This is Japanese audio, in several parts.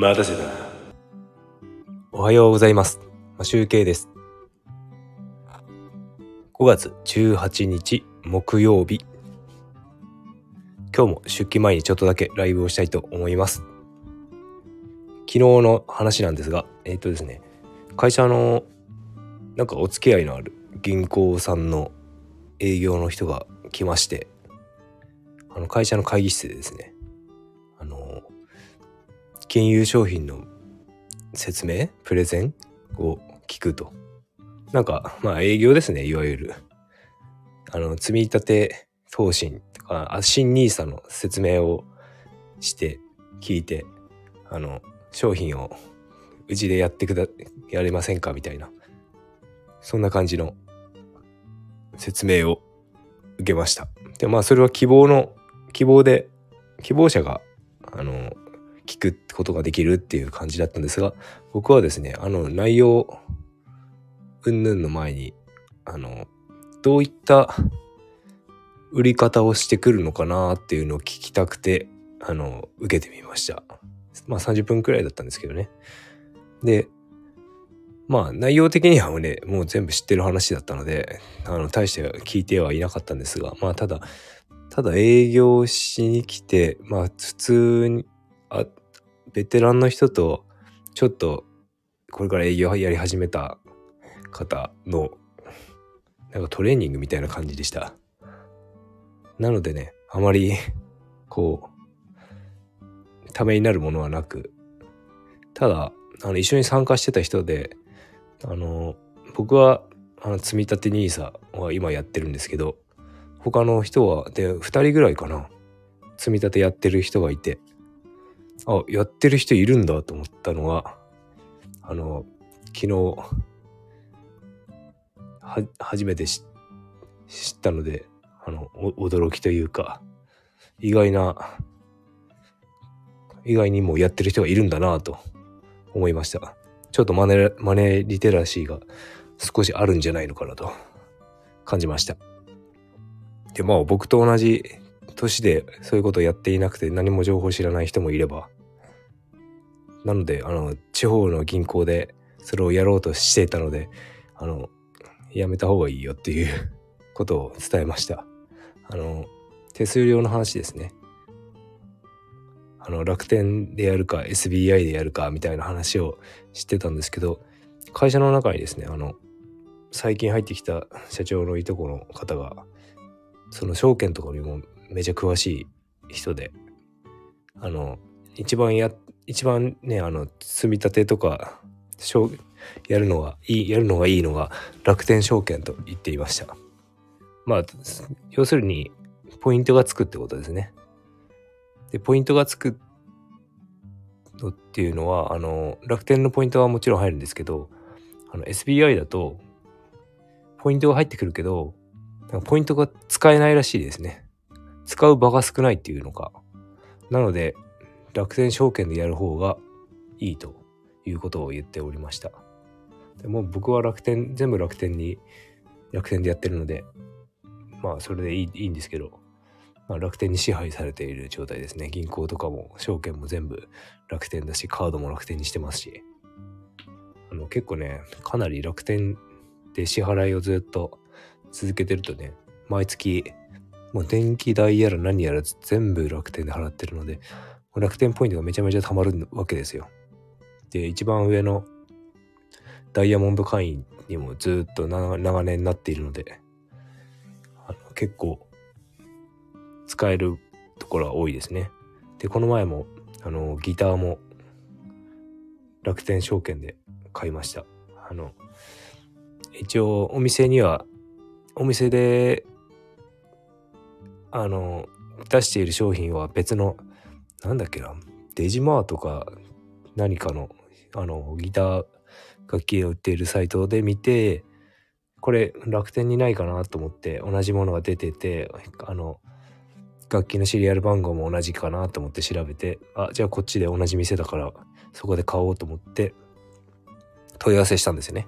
待たせた。おはようございます。集計です。5月18日木曜日。今日も出勤前にちょっとだけライブをしたいと思います。昨日の話なんですが、えっ、とですね、会社のなんかお付き合いのある銀行さんの営業の人が来まして、あの会社の会議室でですね、金融商品の説明？プレゼンを聞くと。なんか、まあ営業ですね、いわゆる。あの、積み立て投信とか、あ新ニーサの説明をして、聞いて、あの、商品をうちでやってくだ、やれませんかみたいな。そんな感じの説明を受けました。で、まあそれは希望の、希望で、希望者が、あの、聞くことができるっていう感じだったんですが、僕はですね、あの内容、うんぬんの前に、あの、どういった売り方をしてくるのかなっていうのを聞きたくて、あの、受けてみました。まあ30分くらいだったんですけどね。で、まあ内容的にはね、もう全部知ってる話だったので、あの、大して聞いてはいなかったんですが、まあただ、ただ営業しに来て、まあ普通に、あ、ベテランの人と、ちょっと、これから営業やり始めた方の、なんかトレーニングみたいな感じでした。なのでね、あまり、こう、ためになるものはなく、ただ、あの、一緒に参加してた人で、あの、僕は、あの、積み立て NISA は今やってるんですけど、他の人は、で、二人ぐらいかな、積み立てやってる人がいて、あ、やってる人いるんだと思ったのは、あの、昨日、は、初めて知ったので、あの、驚きというか、意外な、意外にもやってる人がいるんだなと思いました。ちょっとマネ、マネリテラシーが少しあるんじゃないのかなと感じました。で、まあ僕と同じ年でそういうことをやっていなくて何も情報知らない人もいれば、なので、あの、地方の銀行でそれをやろうとしていたので、あの、やめた方がいいよっていう ことを伝えました。あの、手数料の話ですね。あの、楽天でやるか SBI でやるかみたいな話をしてたんですけど、会社の中にですね、あの、最近入ってきた社長のいとこの方が、その証券とかにもめちゃ詳しい人で、あの、一番や、一番ね、あの、積み立てとか、やるのがいい、やるのがいいのが楽天証券と言っていました。まあ、要するに、ポイントがつくってことですね。で、ポイントがつくのっていうのは、あの、楽天のポイントはもちろん入るんですけど、あの、SBI だと、ポイントが入ってくるけど、ポイントが使えないらしいですね。使う場が少ないっていうのか。なので、楽天証券でやる方がいいということを言っておりました。でも僕は楽天、全部楽天に、楽天でやってるので、まあそれでいいいいんですけど、まあ、楽天に支配されている状態ですね。銀行とかも証券も全部楽天だし、カードも楽天にしてますし。あの結構ね、かなり楽天で支払いをずっと続けてるとね、毎月、もう電気代やら何やら全部楽天で払ってるので、楽天ポイントがめちゃめちゃ貯まるわけですよ。で、一番上のダイヤモンド会員にもずっと長長年なっているので、あの結構使えるところは多いですね。で、この前も、あの、ギターも楽天証券で買いました。あの、一応お店には、お店で、あの、出している商品は別の、なんだっけな、デジマーとか何かの、あの、ギター楽器を売っているサイトで見て、これ楽天にないかなと思って同じものが出てて、あの、楽器のシリアル番号も同じかなと思って調べて、あ、じゃあこっちで同じ店だからそこで買おうと思って問い合わせしたんですよね。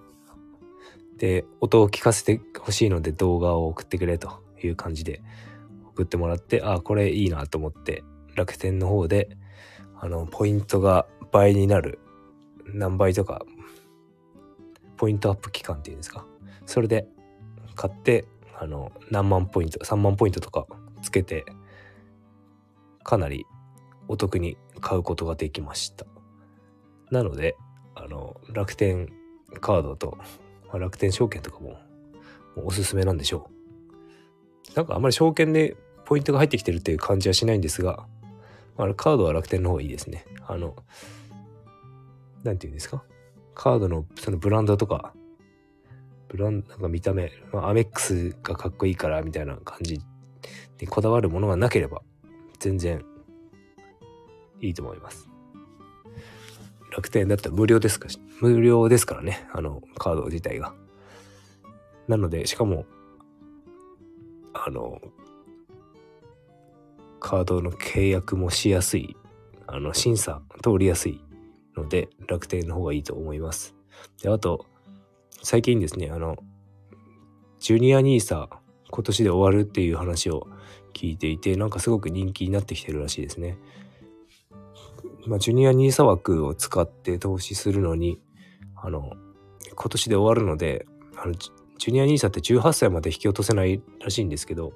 で、音を聞かせてほしいので動画を送ってくれという感じで送ってもらって、あ、これいいなと思って楽天の方で、あの、ポイントが倍になる何倍とかポイントアップ期間っていうんですか。それで買ってあの何万ポイント3万ポイントとかつけてかなりお得に買うことができました。なのであの楽天カードと、まあ、楽天証券とかもおすすめなんでしょう。なんかあんまり証券でポイントが入ってきてるっていう感じはしないんですが、あのカードは楽天の方がいいですねあのなんていうんですか？カードのそのブランドとかブランドなんか見た目、まあ、アメックスがかっこいいからみたいな感じにこだわるものがなければ全然いいと思います。楽天だったら無料ですか？無料ですからね、あのカード自体が。なので、しかも、あの、カードの契約もしやすい、あの、審査通りやすいので、楽天の方がいいと思います。で、あと、最近ですね、あの、ジュニア NISA 今年で終わるっていう話を聞いていて、なんかすごく人気になってきてるらしいですね。まあ、ジュニア NISA 枠を使って投資するのに、あの、今年で終わるので、あの、ジュニア NISA って18歳まで引き落とせないらしいんですけど、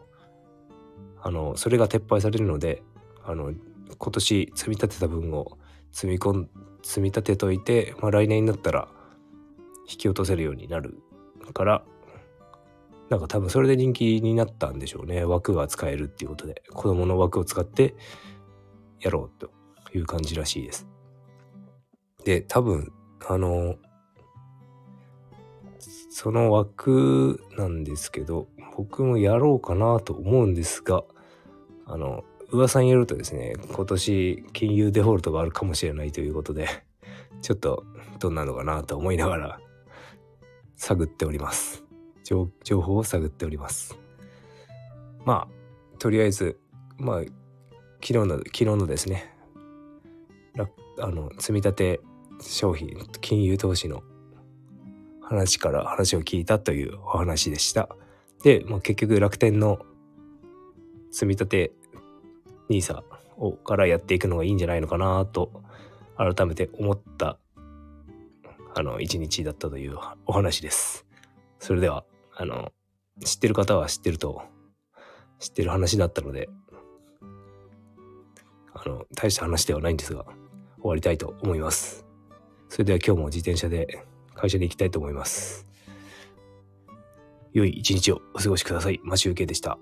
あの、それが撤廃されるので、あの、今年積み立てた分を積み込ん、積み立てといて、まあ、来年になったら引き落とせるようになるから、なんか多分それで人気になったんでしょうね。枠が使えるっていうことで、子供の枠を使ってやろうという感じらしいです。で、多分、あの、その枠なんですけど、僕もやろうかなと思うんですが、あの、噂によるとですね、今年金融デフォルトがあるかもしれないということで、ちょっとどんなのかなと思いながら探っております。情報を探っております。まあ、とりあえず、まあ、昨日の、昨日のですね、あの、積み立て商品、金融投資の話から話を聞いたというお話でした。で、まあ、結局楽天の積み立て NISA をからやっていくのがいいんじゃないのかなと改めて思ったあの一日だったというお話です。それではあの知ってる方は知ってると知ってる話だったのであの大した話ではないんですが終わりたいと思います。それでは今日も自転車で会社に行きたいと思います。良い一日をお過ごしください。マシュウケでした。